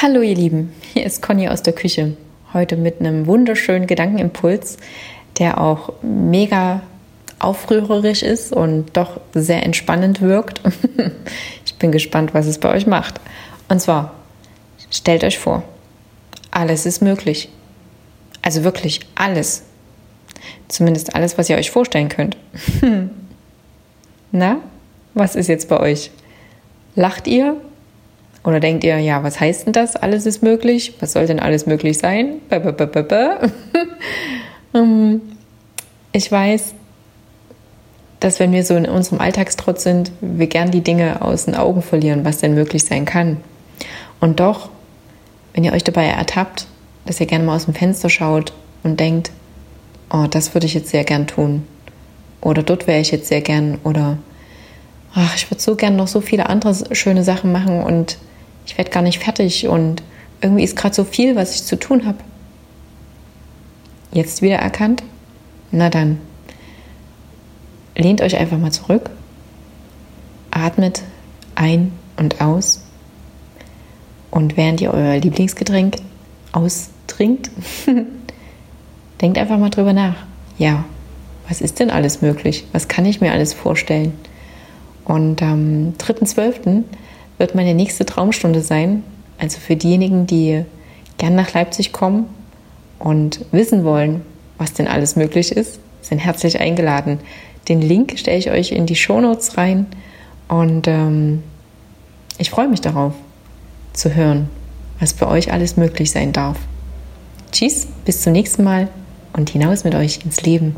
Hallo ihr Lieben, hier ist Conny aus der Küche. Heute mit einem wunderschönen Gedankenimpuls, der auch mega aufrührerisch ist und doch sehr entspannend wirkt. ich bin gespannt, was es bei euch macht. Und zwar, stellt euch vor, alles ist möglich. Also wirklich alles. Zumindest alles, was ihr euch vorstellen könnt. Na, was ist jetzt bei euch? Lacht ihr oder denkt ihr, ja, was heißt denn das? Alles ist möglich. Was soll denn alles möglich sein? Ähm, ich weiß, dass wenn wir so in unserem Alltagstrotz sind, wir gern die Dinge aus den Augen verlieren, was denn möglich sein kann. Und doch, wenn ihr euch dabei ertappt, dass ihr gerne mal aus dem Fenster schaut und denkt, oh, das würde ich jetzt sehr gern tun. Oder dort wäre ich jetzt sehr gern. Oder ach, ich würde so gern noch so viele andere schöne Sachen machen und ich werde gar nicht fertig und irgendwie ist gerade so viel, was ich zu tun habe. Jetzt wieder erkannt? Na dann, lehnt euch einfach mal zurück, atmet ein und aus und während ihr euer Lieblingsgetränk austrinkt, denkt einfach mal drüber nach. Ja, was ist denn alles möglich? Was kann ich mir alles vorstellen? Und am 3.12 wird meine nächste Traumstunde sein. Also für diejenigen, die gern nach Leipzig kommen und wissen wollen, was denn alles möglich ist, sind herzlich eingeladen. Den Link stelle ich euch in die Shownotes rein und ähm, ich freue mich darauf zu hören, was bei euch alles möglich sein darf. Tschüss, bis zum nächsten Mal und hinaus mit euch ins Leben.